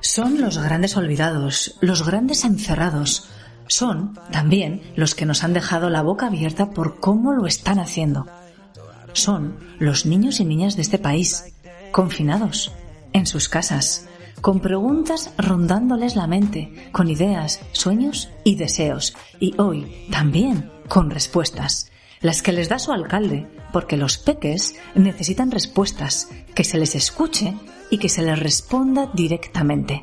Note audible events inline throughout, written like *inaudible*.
Son los grandes olvidados, los grandes encerrados. Son también los que nos han dejado la boca abierta por cómo lo están haciendo. Son los niños y niñas de este país, confinados, en sus casas, con preguntas rondándoles la mente, con ideas, sueños y deseos, y hoy también con respuestas, las que les da su alcalde, porque los peques necesitan respuestas, que se les escuche y que se les responda directamente.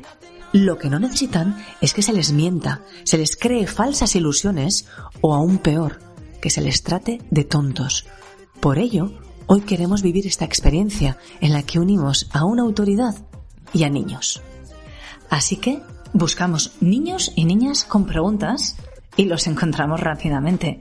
Lo que no necesitan es que se les mienta, se les cree falsas ilusiones o aún peor, que se les trate de tontos. Por ello, hoy queremos vivir esta experiencia en la que unimos a una autoridad y a niños. Así que buscamos niños y niñas con preguntas y los encontramos rápidamente.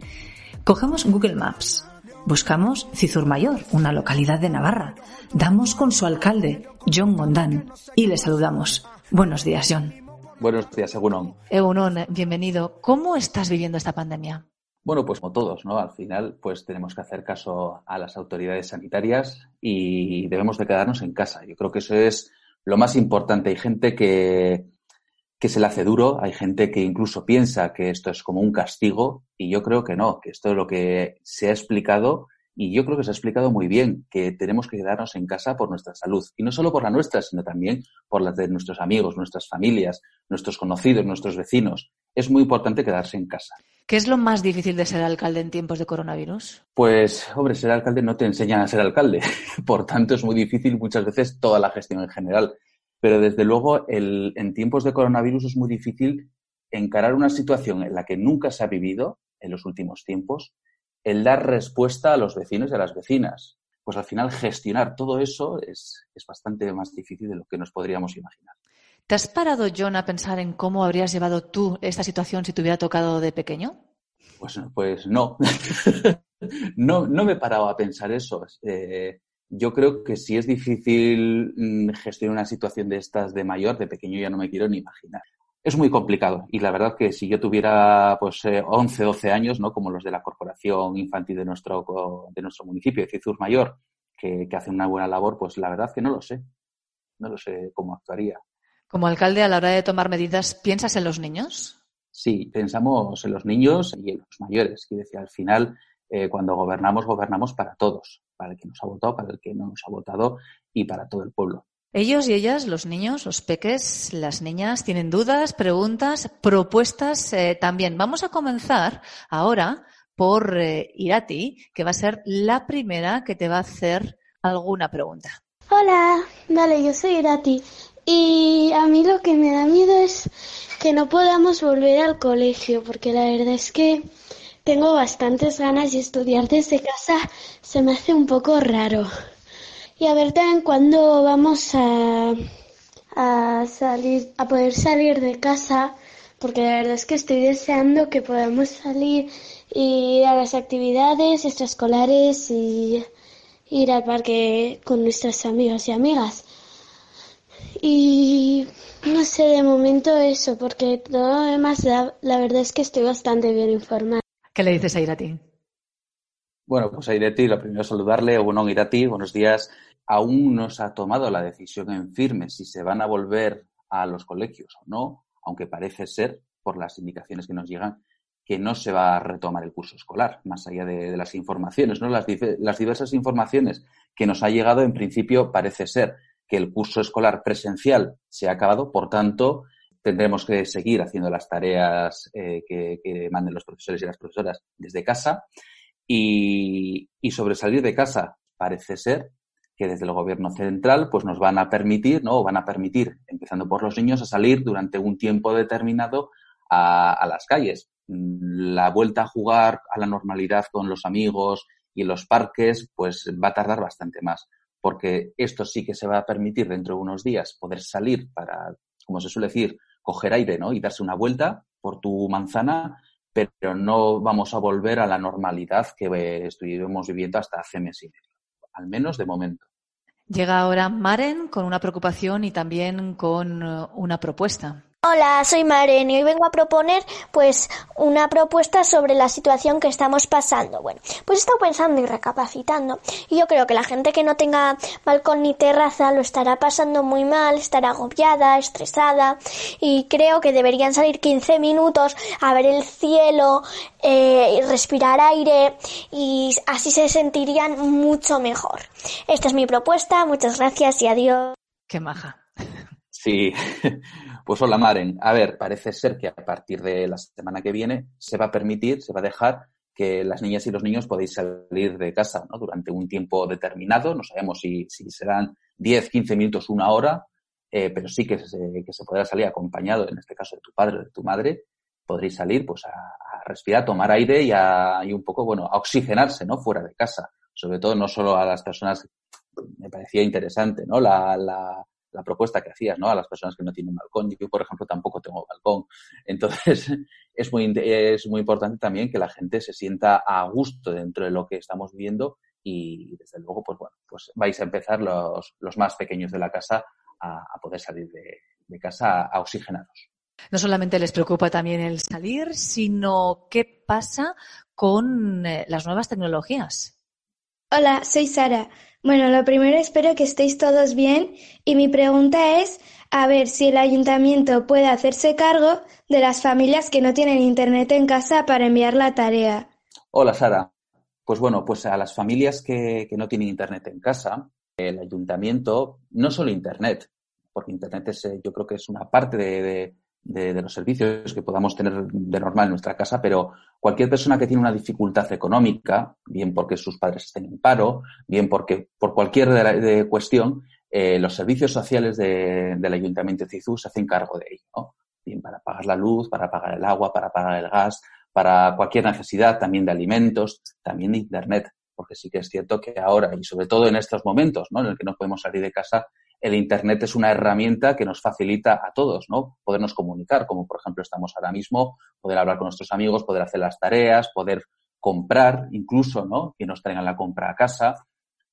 Cogemos Google Maps, buscamos Cizur Mayor, una localidad de Navarra, damos con su alcalde, John Gondán, y le saludamos. Buenos días, John. Buenos días, Egunon. Egunon, bienvenido. ¿Cómo estás viviendo esta pandemia? Bueno, pues como todos, ¿no? Al final, pues tenemos que hacer caso a las autoridades sanitarias y debemos de quedarnos en casa. Yo creo que eso es lo más importante. Hay gente que, que se le hace duro, hay gente que incluso piensa que esto es como un castigo y yo creo que no, que esto es lo que se ha explicado y yo creo que se ha explicado muy bien, que tenemos que quedarnos en casa por nuestra salud y no solo por la nuestra, sino también por la de nuestros amigos, nuestras familias, nuestros conocidos, nuestros vecinos. Es muy importante quedarse en casa. ¿Qué es lo más difícil de ser alcalde en tiempos de coronavirus? Pues, hombre, ser alcalde no te enseñan a ser alcalde. *laughs* Por tanto, es muy difícil muchas veces toda la gestión en general. Pero desde luego, en tiempos de coronavirus es muy difícil encarar una situación en la que nunca se ha vivido en los últimos tiempos, el dar respuesta a los vecinos y a las vecinas. Pues al final gestionar todo eso es, es bastante más difícil de lo que nos podríamos imaginar. ¿Te has parado, John, a pensar en cómo habrías llevado tú esta situación si te hubiera tocado de pequeño? Pues, pues no. *laughs* no, no me he parado a pensar eso. Eh, yo creo que si es difícil mm, gestionar una situación de estas de mayor, de pequeño ya no me quiero ni imaginar. Es muy complicado y la verdad que si yo tuviera pues 11, eh, 12 años, ¿no? como los de la Corporación Infantil de nuestro, de nuestro municipio, de Mayor, que, que hacen una buena labor, pues la verdad que no lo sé. No lo sé cómo actuaría. Como alcalde, a la hora de tomar medidas, ¿piensas en los niños? Sí, pensamos en los niños y en los mayores. Quiero decir, al final, eh, cuando gobernamos, gobernamos para todos, para el que nos ha votado, para el que no nos ha votado y para todo el pueblo. Ellos y ellas, los niños, los peques, las niñas, tienen dudas, preguntas, propuestas eh, también. Vamos a comenzar ahora por eh, Irati, que va a ser la primera que te va a hacer alguna pregunta. Hola, vale, yo soy Irati. Y a mí lo que me da miedo es que no podamos volver al colegio, porque la verdad es que tengo bastantes ganas y estudiar desde casa se me hace un poco raro. Y a ver también cuándo vamos a, a salir, a poder salir de casa, porque la verdad es que estoy deseando que podamos salir y ir a las actividades extraescolares y ir al parque con nuestras amigas y amigas. Y no sé, de momento eso, porque todo lo demás, la, verdad es que estoy bastante bien informada. ¿Qué le dices a Irati? Bueno, pues a Irati, lo primero es saludarle. Bueno, Irati, buenos días. Aún no se ha tomado la decisión en firme si se van a volver a los colegios o no, aunque parece ser, por las indicaciones que nos llegan, que no se va a retomar el curso escolar, más allá de, las informaciones, ¿no? Las, las diversas informaciones que nos ha llegado, en principio, parece ser que el curso escolar presencial se ha acabado, por tanto, tendremos que seguir haciendo las tareas eh, que, manden los profesores y las profesoras desde casa. Y, y, sobre salir de casa, parece ser que desde el gobierno central pues nos van a permitir, ¿no? O van a permitir, empezando por los niños, a salir durante un tiempo determinado a, a las calles. La vuelta a jugar a la normalidad con los amigos y los parques, pues va a tardar bastante más porque esto sí que se va a permitir dentro de unos días poder salir para, como se suele decir, coger aire ¿no? y darse una vuelta por tu manzana, pero no vamos a volver a la normalidad que estuvimos viviendo hasta hace meses y medio, al menos de momento. Llega ahora Maren con una preocupación y también con eh, una propuesta. Hola, soy Maren y hoy vengo a proponer pues una propuesta sobre la situación que estamos pasando. Bueno, pues he estado pensando y recapacitando y yo creo que la gente que no tenga balcón ni terraza lo estará pasando muy mal, estará agobiada, estresada y creo que deberían salir 15 minutos a ver el cielo, eh, respirar aire y así se sentirían mucho mejor. Esta es mi propuesta, muchas gracias y adiós. Qué maja. Sí, *laughs* pues hola Maren. A ver, parece ser que a partir de la semana que viene se va a permitir, se va a dejar que las niñas y los niños podéis salir de casa ¿no? durante un tiempo determinado. No sabemos si, si serán 10, 15 minutos, una hora, eh, pero sí que se, que se podrá salir acompañado, en este caso de tu padre o de tu madre. Podréis salir pues a, a respirar, tomar aire y, a, y un poco, bueno, a oxigenarse, ¿no? Fuera de casa. Sobre todo no solo a las personas, me parecía interesante, ¿no? La, la, la propuesta que hacías, ¿no? A las personas que no tienen balcón. Yo, por ejemplo, tampoco tengo balcón. *laughs* Entonces, es muy, es muy importante también que la gente se sienta a gusto dentro de lo que estamos viviendo y, desde luego, pues bueno, pues vais a empezar los, los más pequeños de la casa a, a poder salir de, de casa a, oxigenaros. No solamente les preocupa también el salir, sino qué pasa con eh, las nuevas tecnologías. Hola, soy Sara. Bueno, lo primero espero que estéis todos bien y mi pregunta es a ver si el ayuntamiento puede hacerse cargo de las familias que no tienen internet en casa para enviar la tarea. Hola Sara. Pues bueno, pues a las familias que, que no tienen internet en casa, el ayuntamiento, no solo internet, porque internet es, eh, yo creo que es una parte de, de de, de, los servicios que podamos tener de normal en nuestra casa, pero cualquier persona que tiene una dificultad económica, bien porque sus padres estén en paro, bien porque por cualquier de la, de cuestión, eh, los servicios sociales de, del Ayuntamiento de Cizú se hacen cargo de ello, ¿no? Bien para pagar la luz, para pagar el agua, para pagar el gas, para cualquier necesidad también de alimentos, también de Internet, porque sí que es cierto que ahora, y sobre todo en estos momentos, ¿no? En el que no podemos salir de casa, el Internet es una herramienta que nos facilita a todos, ¿no? Podernos comunicar, como por ejemplo estamos ahora mismo, poder hablar con nuestros amigos, poder hacer las tareas, poder comprar incluso, ¿no? Que nos traigan la compra a casa.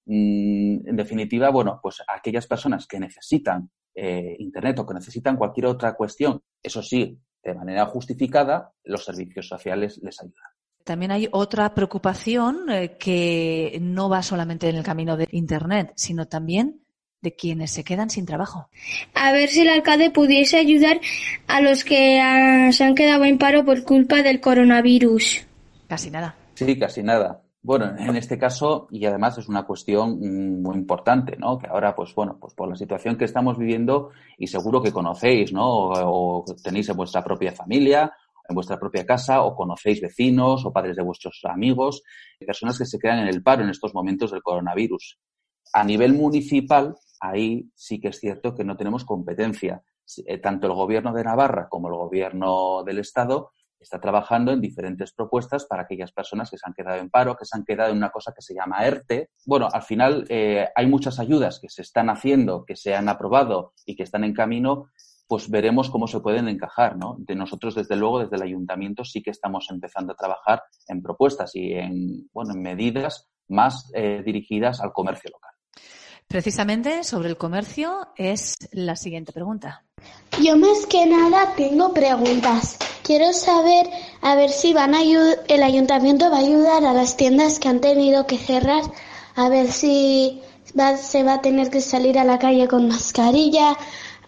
Mm, en definitiva, bueno, pues aquellas personas que necesitan eh, Internet o que necesitan cualquier otra cuestión, eso sí, de manera justificada, los servicios sociales les ayudan. También hay otra preocupación eh, que no va solamente en el camino de Internet, sino también de quienes se quedan sin trabajo. A ver si el alcalde pudiese ayudar a los que uh, se han quedado en paro por culpa del coronavirus. Casi nada. Sí, casi nada. Bueno, en este caso, y además es una cuestión muy importante, ¿no? Que ahora, pues bueno, pues por la situación que estamos viviendo, y seguro que conocéis, ¿no? O, o tenéis en vuestra propia familia, en vuestra propia casa, o conocéis vecinos o padres de vuestros amigos, personas que se quedan en el paro en estos momentos del coronavirus. A nivel municipal, ahí sí que es cierto que no tenemos competencia. Eh, tanto el gobierno de Navarra como el gobierno del Estado está trabajando en diferentes propuestas para aquellas personas que se han quedado en paro, que se han quedado en una cosa que se llama ERTE. Bueno, al final eh, hay muchas ayudas que se están haciendo, que se han aprobado y que están en camino, pues veremos cómo se pueden encajar, ¿no? De nosotros, desde luego, desde el ayuntamiento sí que estamos empezando a trabajar en propuestas y en, bueno, en medidas más eh, dirigidas al comercio local. Precisamente sobre el comercio es la siguiente pregunta. Yo más que nada tengo preguntas. Quiero saber a ver si van a el ayuntamiento va a ayudar a las tiendas que han tenido que cerrar, a ver si va, se va a tener que salir a la calle con mascarilla,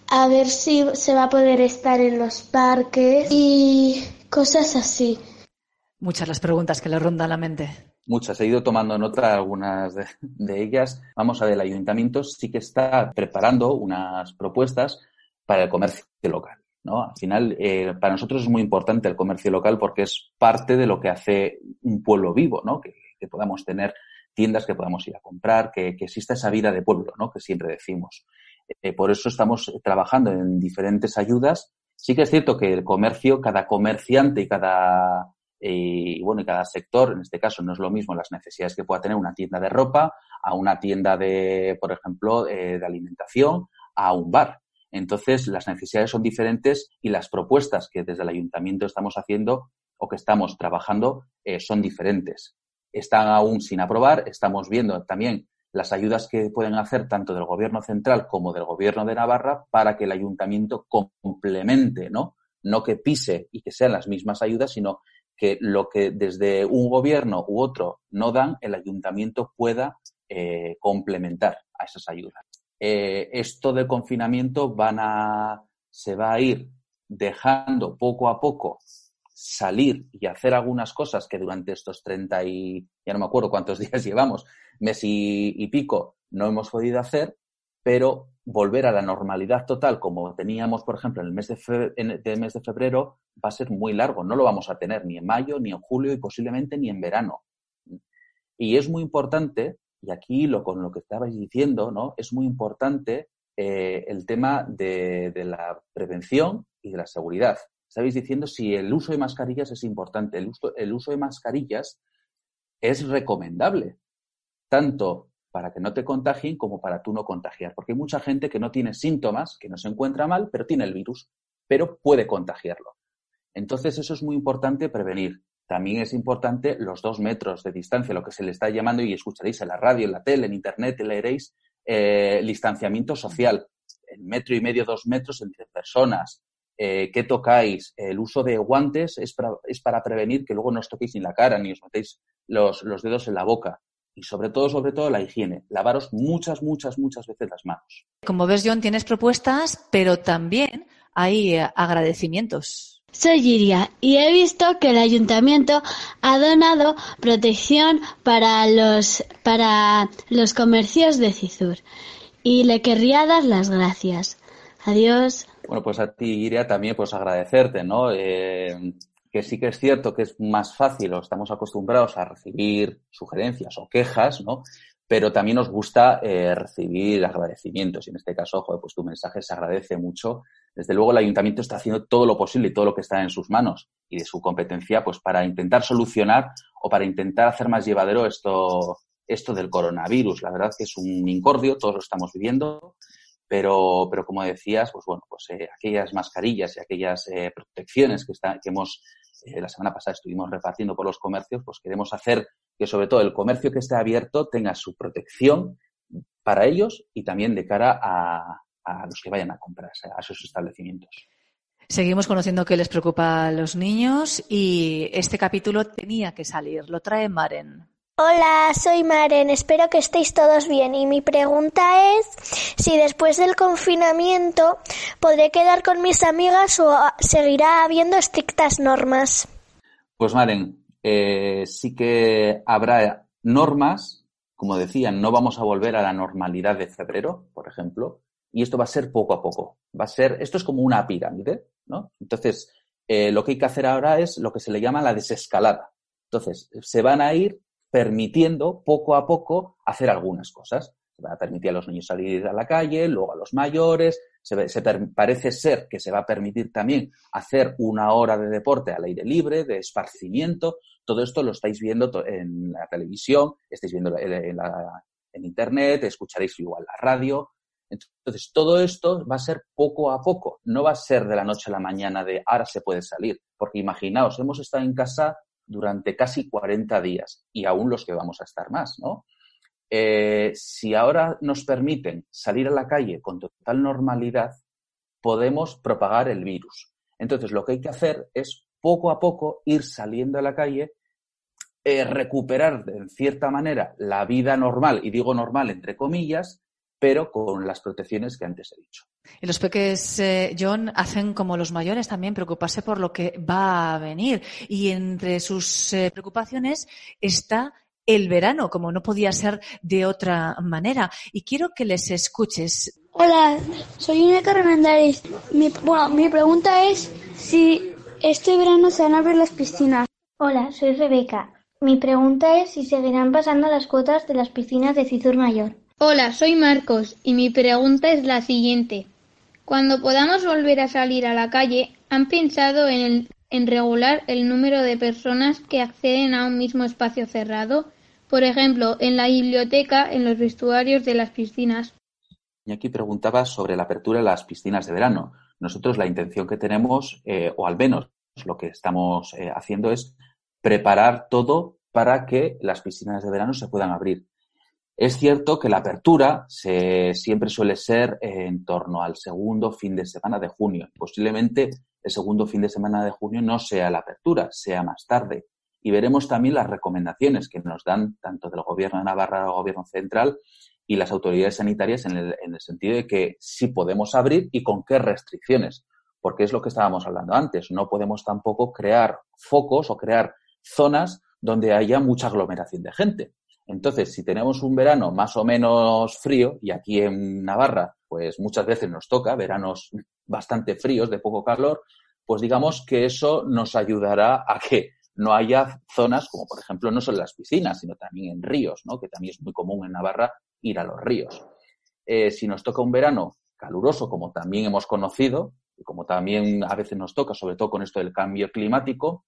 a ver si se va a poder estar en los parques y cosas así. Muchas las preguntas que le rondan la mente muchas. He ido tomando nota algunas de, ellas. Vamos a ver, el ayuntamiento sí que está preparando unas propuestas para el comercio local. ¿no? Al final, eh, para nosotros es muy importante el comercio local porque es parte de lo que hace un pueblo vivo, ¿no? Que, que podamos tener tiendas que podamos ir a comprar, que, que, exista esa vida de pueblo, ¿no? Que siempre decimos. Eh, por eso estamos trabajando en diferentes ayudas. Sí que es cierto que el comercio, cada comerciante y cada y bueno, y cada sector, en este caso, no es lo mismo las necesidades que pueda tener una tienda de ropa a una tienda de, por ejemplo, eh, de alimentación, a un bar. Entonces, las necesidades son diferentes y las propuestas que desde el ayuntamiento estamos haciendo o que estamos trabajando eh, son diferentes. Están aún sin aprobar, estamos viendo también las ayudas que pueden hacer tanto del gobierno central como del gobierno de Navarra para que el ayuntamiento complemente, ¿no? No que pise y que sean las mismas ayudas, sino que lo que desde un gobierno u otro no dan, el ayuntamiento pueda eh, complementar a esas ayudas. Eh, esto del confinamiento van a, se va a ir dejando poco a poco salir y hacer algunas cosas que durante estos 30 y, ya no me acuerdo cuántos *laughs* días llevamos, mes y, pico, no hemos podido hacer, pero volver a la normalidad total como teníamos, por ejemplo, en el mes de, en el mes de febrero, va a ser muy largo. No lo vamos a tener ni en mayo, ni en julio y posiblemente ni en verano. Y es muy importante, y aquí lo con lo que estabais diciendo, ¿no? Es muy importante eh, el tema de, de la prevención y de la seguridad estabais diciendo si el uso de mascarillas es importante. El uso, el uso de mascarillas es recomendable, tanto para que no te contagien como para tú no contagiar. Porque hay mucha gente que no tiene síntomas, que no se encuentra mal, pero tiene el virus, pero puede contagiarlo. Entonces, eso es muy importante prevenir. También es importante los dos metros de distancia, lo que se le está llamando, y escucharéis en la radio, en la tele, en internet, leeréis, eh, el distanciamiento social. El metro y medio, dos metros entre personas, eh, qué tocáis, el uso de guantes es para, es para, prevenir que luego no os toquéis ni la cara ni os metéis los, los, dedos en la boca. Y sobre todo, sobre todo, la higiene. Lavaros muchas, muchas, muchas veces las manos. Como ves, John, tienes propuestas, pero también hay eh, agradecimientos. Soy Giria y he visto que el ayuntamiento ha donado protección para los, para los comercios de Cizur y le querría dar las gracias. Adiós. Bueno, pues a ti, Iria, también pues agradecerte, ¿no? Eh, que sí que es cierto que es más fácil o estamos acostumbrados a recibir sugerencias o quejas, ¿no? Pero también nos gusta eh, recibir agradecimientos y en este caso, joder, pues tu mensaje se agradece mucho. Desde luego el ayuntamiento está haciendo todo lo posible y todo lo que está en sus manos y de su competencia, pues para intentar solucionar o para intentar hacer más llevadero esto, esto del coronavirus. La verdad que es un incordio, todos lo estamos viviendo pero, pero como decías, pues bueno, pues eh, aquellas mascarillas y aquellas eh, protecciones que, está, que hemos, eh, la semana pasada estuvimos repartiendo por los comercios, pues queremos hacer que sobre todo el comercio que esté abierto tenga su protección para ellos y también de cara a, los que vayan a comprar a esos establecimientos. Seguimos conociendo qué les preocupa a los niños y este capítulo tenía que salir. Lo trae Maren. Hola, soy Maren, espero que estéis todos bien y mi pregunta es si después del confinamiento podré quedar con mis amigas o seguirá habiendo estrictas normas. Pues Maren, eh, sí que habrá normas, como decía, no vamos a volver a la normalidad de febrero, por ejemplo, y esto va a ser poco a poco. Va a ser, esto es como una pirámide, ¿no? Entonces, eh, lo que hay que hacer ahora es lo que se le llama la desescalada. Entonces, se van a ir permitiendo poco a poco hacer algunas cosas. Se va a permitir a los niños salir a la calle, luego a los mayores, se, se parece ser que se va a permitir también hacer una hora de deporte al aire libre, de esparcimiento. Todo esto lo estáis viendo en la televisión, estáis viendo en, la, en Internet, escucharéis igual la radio. Entonces, todo esto va a ser poco a poco, no va a ser de la noche a la mañana de ahora se puede salir, porque imaginaos, hemos estado en casa durante casi 40 días y aún los que vamos a estar más, ¿no? Eh, si ahora nos permiten salir a la calle con total normalidad, podemos propagar el virus. Entonces, lo que hay que hacer es poco a poco ir saliendo a la calle, eh, recuperar en cierta manera la vida normal, y digo normal entre comillas, pero con las protecciones que antes he dicho. Y los peques, eh, John, hacen como los mayores también, preocuparse por lo que va a venir. Y entre sus eh, preocupaciones está el verano, como no podía ser de otra manera. Y quiero que les escuches. Hola, soy Ineca Remendaris. Mi, bueno, mi pregunta es si este verano se van a abrir las piscinas. Hola, soy Rebeca. Mi pregunta es si seguirán pasando las cuotas de las piscinas de Cizur Mayor. Hola, soy Marcos y mi pregunta es la siguiente. Cuando podamos volver a salir a la calle, ¿han pensado en, regular el número de personas que acceden a un mismo espacio cerrado? Por ejemplo, en la biblioteca, en los vestuarios de las piscinas. Y aquí preguntaba sobre la apertura de las piscinas de verano. Nosotros la intención que tenemos, eh, o al menos lo que estamos eh, haciendo es preparar todo para que las piscinas de verano se puedan abrir. Es cierto que la apertura se, siempre suele ser en torno al segundo fin de semana de junio. Posiblemente el segundo fin de semana de junio no sea la apertura, sea más tarde. Y veremos también las recomendaciones que nos dan tanto del Gobierno de Navarra, el Gobierno Central y las autoridades sanitarias en el, en el sentido de que sí podemos abrir y con qué restricciones. Porque es lo que estábamos hablando antes. No podemos tampoco crear focos o crear zonas donde haya mucha aglomeración de gente entonces, si tenemos un verano más o menos frío, y aquí en Navarra, pues muchas veces nos toca veranos *laughs* bastante fríos, de poco calor, pues digamos que eso nos ayudará a que no haya zonas como, por ejemplo, no solo en las piscinas, sino también en ríos, ¿no? que también es muy común en Navarra ir a los ríos. Eh, si nos toca un verano caluroso, como también hemos conocido, y como también a veces nos toca, sobre todo con esto del cambio climático,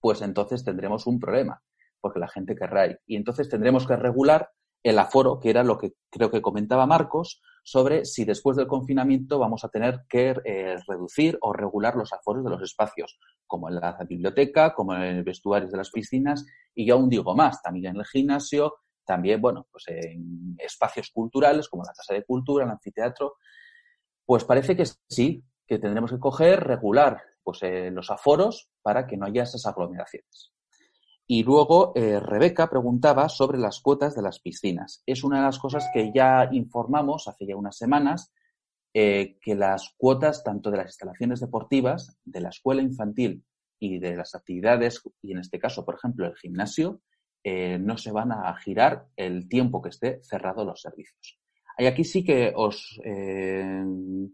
pues entonces tendremos un problema porque la gente querrá ir. Y entonces tendremos que regular el aforo, que era lo que creo que comentaba Marcos, sobre si después del confinamiento vamos a tener que eh, reducir o regular los aforos de los espacios, como en la biblioteca, como en el vestuario de las piscinas, y ya aún digo más, también en el gimnasio, también, bueno, pues en espacios culturales, como la Casa de Cultura, el anfiteatro, pues parece que sí, que tendremos que coger, regular pues, eh, los aforos para que no haya esas aglomeraciones. Y luego eh, Rebeca preguntaba sobre las cuotas de las piscinas. Es una de las cosas que ya informamos hace ya unas semanas, eh, que las cuotas tanto de las instalaciones deportivas, de la escuela infantil y de las actividades, y en este caso, por ejemplo, el gimnasio, eh, no se van a girar el tiempo que esté cerrado los servicios. Y aquí sí que os,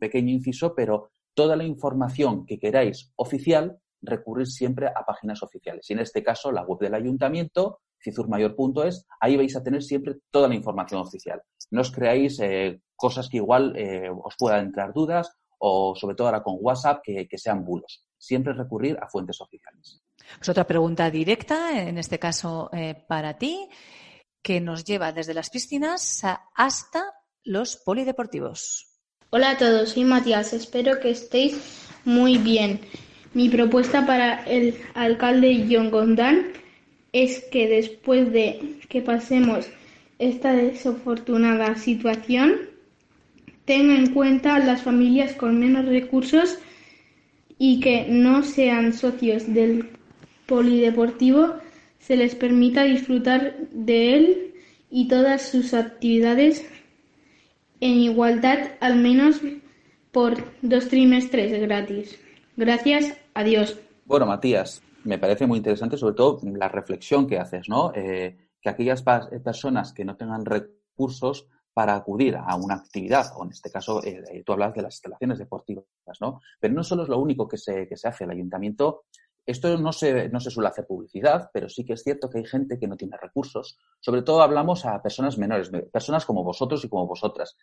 pequeño inciso, pero toda la información que queráis oficial recurrir siempre a páginas oficiales. Y en este caso, la web del ayuntamiento, cizurmayor.es, ahí vais a tener siempre toda la información oficial. No os creáis eh, cosas que igual eh, os puedan entrar dudas o sobre todo ahora con WhatsApp que, sean bulos. Siempre recurrir a fuentes oficiales. Pues otra pregunta directa, en este caso eh, para ti, que nos lleva desde las piscinas hasta los polideportivos. Hola a todos, soy Matías, espero que estéis muy bien. Mi propuesta para el alcalde John Gondan es que después de que pasemos esta desafortunada situación, tenga en cuenta las familias con menos recursos y que no sean socios del polideportivo se les permita disfrutar de él y todas sus actividades en igualdad al menos por dos trimestres gratis. Gracias Adiós. Bueno, Matías, me parece muy interesante sobre todo la reflexión que haces, ¿no? Eh, que aquellas eh, personas que no tengan recursos para acudir a una actividad, o en este caso eh, tú hablas de las instalaciones deportivas, ¿no? Pero no solo es lo único que se, que se hace. El ayuntamiento, esto no se, no se suele hacer publicidad, pero sí que es cierto que hay gente que no tiene recursos. Sobre todo hablamos a personas menores, personas como vosotros y como vosotras,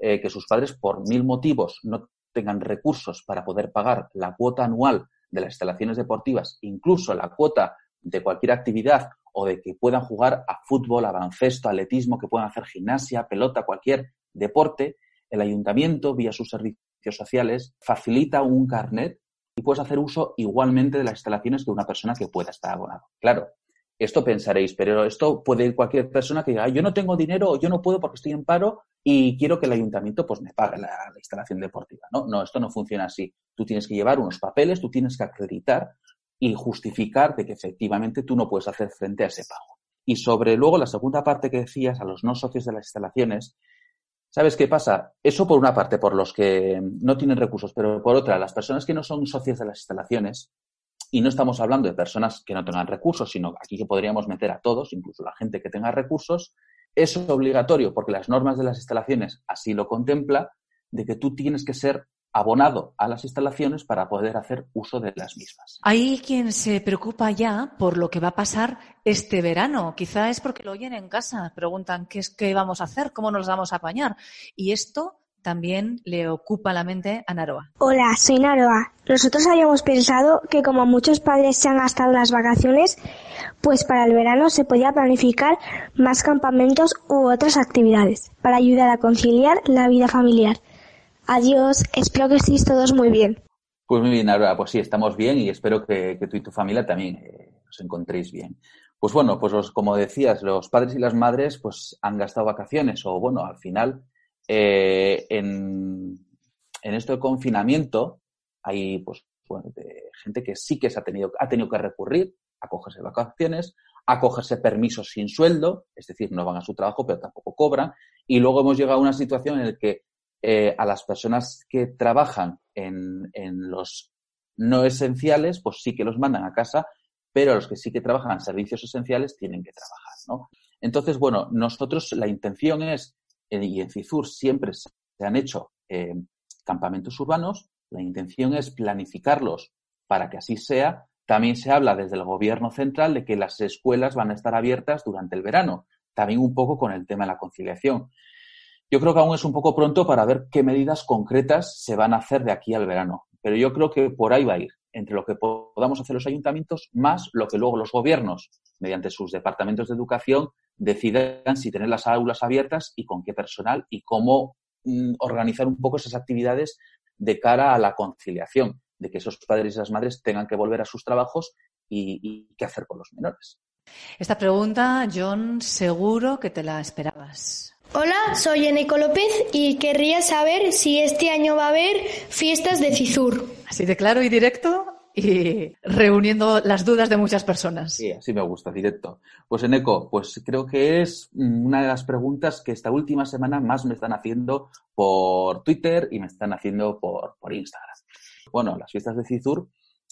que sus padres por mil motivos no tengan recursos para poder pagar la cuota anual de las instalaciones deportivas, incluso la cuota de cualquier actividad o de que puedan jugar a fútbol, a baloncesto, atletismo, que puedan hacer gimnasia, pelota, cualquier deporte, el ayuntamiento, vía sus servicios sociales, facilita un carnet y puedes hacer uso igualmente de las instalaciones de una persona que pueda estar abonado. Claro, esto pensaréis, pero esto puede ir cualquier persona que diga, yo no tengo dinero o yo no puedo porque estoy en paro y quiero que el ayuntamiento pues me pague la, instalación deportiva. No, no, esto no funciona así. Tú tienes que llevar unos papeles, tú tienes que acreditar y justificar de que efectivamente tú no puedes hacer frente a ese pago. Y sobre luego la segunda parte que decías a los no socios de las instalaciones, ¿sabes qué pasa? Eso por una parte, por los que no tienen recursos, pero por otra, las personas que no son socios de las instalaciones, y no estamos hablando de personas que no tengan recursos, sino aquí que podríamos meter a todos, incluso la gente que tenga recursos, es obligatorio, porque las normas de las instalaciones así lo contempla, de que tú tienes que ser abonado a las instalaciones para poder hacer uso de las mismas. Hay quien se preocupa ya por lo que va a pasar este verano. Quizá es porque lo oyen en casa, preguntan qué es qué vamos a hacer, cómo nos vamos a apañar. Y esto también le ocupa la mente a Naroa. Hola, soy Naroa. Nosotros habíamos pensado que como muchos padres se han gastado las vacaciones, pues para el verano se podía planificar más campamentos u otras actividades para ayudar a conciliar la vida familiar. Adiós, espero que estéis todos muy bien. Pues muy bien, Naroa, pues sí, estamos bien y espero que, tú y tu familia también eh, os encontréis bien. Pues bueno, pues como decías, los padres y las madres pues han gastado vacaciones o bueno, al final eh, en, en, esto de confinamiento hay pues gente que sí que se ha tenido, ha tenido que recurrir a cogerse vacaciones, a cogerse permisos sin sueldo, es decir, no van a su trabajo pero tampoco cobran. Y luego hemos llegado a una situación en la que eh, a las personas que trabajan en, en los no esenciales, pues sí que los mandan a casa, pero los que sí que trabajan en servicios esenciales tienen que trabajar, ¿no? Entonces, bueno, nosotros la intención es, y en CIFUR siempre se han hecho eh, campamentos urbanos, la intención es planificarlos para que así sea. También se habla desde el gobierno central de que las escuelas van a estar abiertas durante el verano, también un poco con el tema de la conciliación. Yo creo que aún es un poco pronto para ver qué medidas concretas se van a hacer de aquí al verano, pero yo creo que por ahí va a ir entre lo que podamos hacer los ayuntamientos más lo que luego los gobiernos, mediante sus departamentos de educación, decidan si tener las aulas abiertas y con qué personal y cómo mm, organizar un poco esas actividades de cara a la conciliación, de que esos padres y esas madres tengan que volver a sus trabajos y, y qué hacer con los menores. Esta pregunta, John, seguro que te la esperabas. Hola, soy Eneco López y querría saber si este año va a haber fiestas de Cizur. Así de claro y directo y reuniendo las dudas de muchas personas. Sí, así me gusta, directo. Pues Eneco, pues creo que es una de las preguntas que esta última semana más me están haciendo por Twitter y me están haciendo por, por Instagram. Bueno, las fiestas de Cizur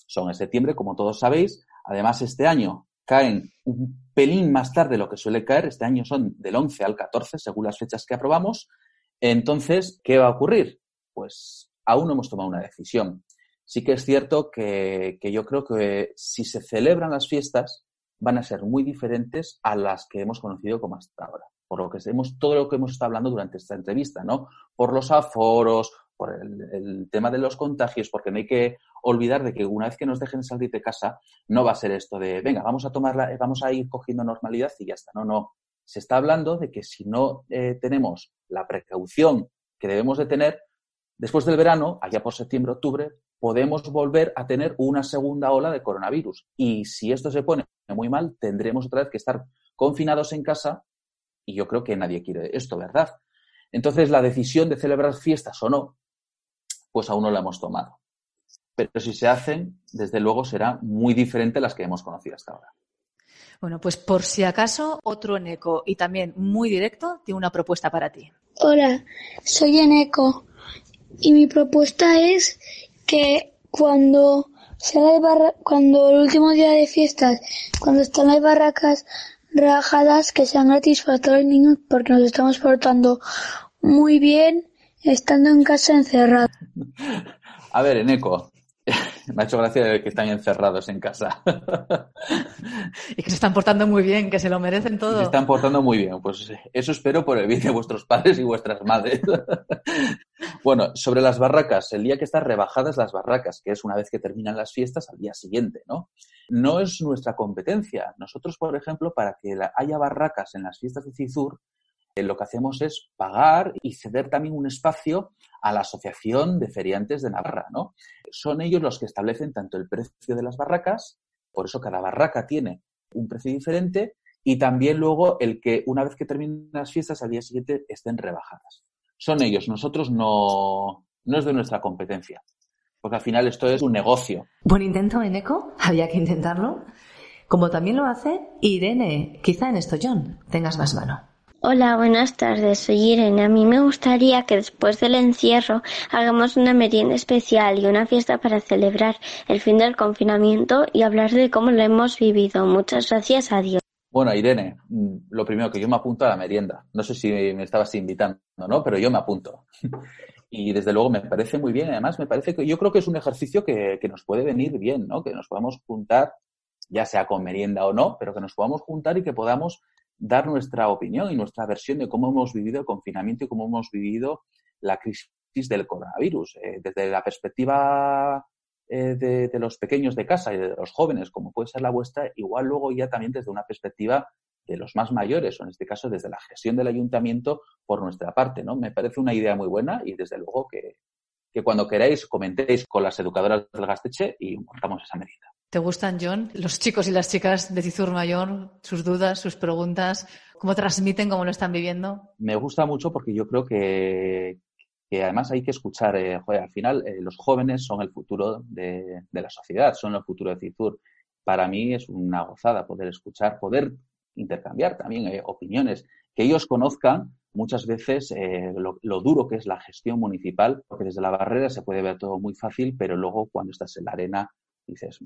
son en septiembre, como todos sabéis. Además, este año caen un pelín más tarde de lo que suele caer. Este año son del 11 al 14, según las fechas que aprobamos. Entonces, ¿qué va a ocurrir? Pues aún no hemos tomado una decisión. Sí que es cierto que, yo creo que si se celebran las fiestas van a ser muy diferentes a las que hemos conocido como hasta ahora. Por lo que hemos, todo lo que hemos estado hablando durante esta entrevista, ¿no? Por los aforos, por el, tema de los contagios, porque no hay que olvidar de que una vez que nos dejen salir de casa, no va a ser esto de, venga, vamos a tomarla, vamos a ir cogiendo normalidad y ya está. No, no. Se está hablando de que si no eh, tenemos la precaución que debemos de tener, después del verano, allá por septiembre, octubre, podemos volver a tener una segunda ola de coronavirus. Y si esto se pone muy mal, tendremos otra vez que estar confinados en casa y yo creo que nadie quiere esto, ¿verdad? Entonces, la decisión de celebrar fiestas o no, pues aún no la hemos tomado. Pero si se hacen, desde luego será muy diferente a las que hemos conocido hasta ahora. Bueno, pues por si acaso, otro Eneco y también muy directo tiene una propuesta para ti. Hola, soy Eneco y mi propuesta es que cuando sea cuando el último día de fiestas, cuando están las barracas rajadas, que sean gratis todos los niños porque nos estamos portando muy bien estando en casa encerrados. *laughs* A ver, Eneco, *laughs* me ha hecho gracia que están encerrados en casa. y que se están portando muy bien, que se lo merecen todo. Se están portando muy bien. Pues eso espero por el bien de vuestros padres y vuestras madres. *laughs* bueno, sobre las barracas, el día que están rebajadas las barracas, que es una vez que terminan las fiestas al día siguiente, ¿no? No es nuestra competencia. Nosotros, por ejemplo, para que haya barracas en las fiestas de Cizur, eh, lo que hacemos es pagar y ceder también un espacio a la Asociación de Feriantes de Navarra, ¿no? Son ellos los que establecen tanto el precio de las barracas, por eso cada barraca tiene un precio diferente, y también luego el que una vez que terminen las fiestas al día siguiente estén rebajadas. Son ellos, nosotros no, no es de nuestra competencia, porque al final esto es un negocio. Buen intento, Eneco, había que intentarlo. Como también lo hace Irene, quizá en esto, John, tengas más mano. Hola, buenas tardes. Soy Irene. A mí me gustaría que después del encierro hagamos una merienda especial y una fiesta para celebrar el fin del confinamiento y hablar de cómo lo hemos vivido. Muchas gracias a Dios. Bueno, Irene, mm, lo primero que yo me apunto a la merienda. No sé si me estabas invitando, ¿no? Pero yo me apunto. *laughs* Y desde luego me parece muy bien. Además, me parece que yo creo que es un ejercicio que, que nos puede venir bien, ¿no? Que nos podamos juntar, ya sea con merienda o no, pero que nos podamos juntar y que podamos dar nuestra opinión y nuestra versión de cómo hemos vivido el confinamiento y cómo hemos vivido la crisis del coronavirus. Eh, desde la perspectiva eh, de, los pequeños de casa y de los jóvenes, como puede ser la vuestra, igual luego ya también desde una perspectiva de los más mayores, o en este caso desde la gestión del ayuntamiento por nuestra parte, ¿no? Me parece una idea muy buena y desde luego que, que cuando queráis comentéis con las educadoras del Gasteche y montamos esa medida. ¿Te gustan, John, los chicos y las chicas de Cizur Mayor, sus dudas, sus preguntas, cómo transmiten, cómo lo están viviendo? Me gusta mucho porque yo creo que, además hay que escuchar, eh, al final eh, los jóvenes son el futuro de, la sociedad, son el futuro de Cizur. Para mí es una gozada poder escuchar, poder intercambiar también eh, opiniones, que ellos conozcan muchas veces lo, duro que es la gestión municipal, porque desde la barrera se puede ver todo muy fácil, pero luego cuando estás en la arena dices,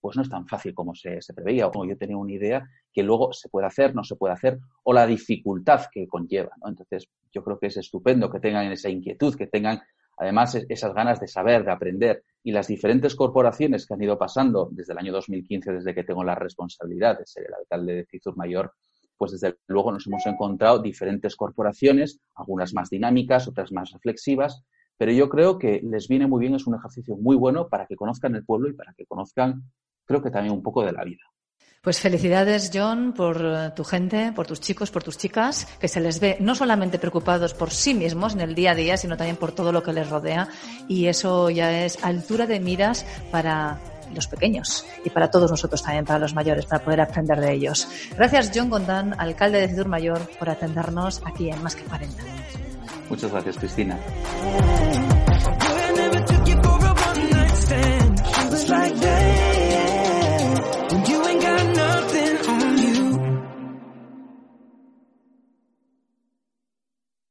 pues no es tan fácil como se, preveía, o yo tenía una idea que luego se puede hacer, no se puede hacer, o la dificultad que conlleva. Entonces, yo creo que es estupendo que tengan esa inquietud, que tengan además esas ganas de saber, de aprender. Y las diferentes corporaciones que han ido pasando desde el año 2015, desde que tengo la responsabilidad de ser el alcalde de Cizur Mayor, pues desde luego nos hemos encontrado diferentes corporaciones, algunas más dinámicas, otras más reflexivas, pero yo creo que les viene muy bien, es un ejercicio muy bueno para que conozcan el pueblo y para que conozcan, creo que también un poco de la vida. Pues felicidades, John, por eh, tu gente, por tus chicos, por tus chicas, que se les ve no solamente preocupados por sí mismos en el día a día, sino también por todo lo que les rodea. Y eso ya es altura de miras para los pequeños y para todos nosotros también, para los mayores, para poder aprender de ellos. Gracias, John Gondán, alcalde de Cidur Mayor, por atendernos aquí en Más que 40. Muchas gracias, Cristina.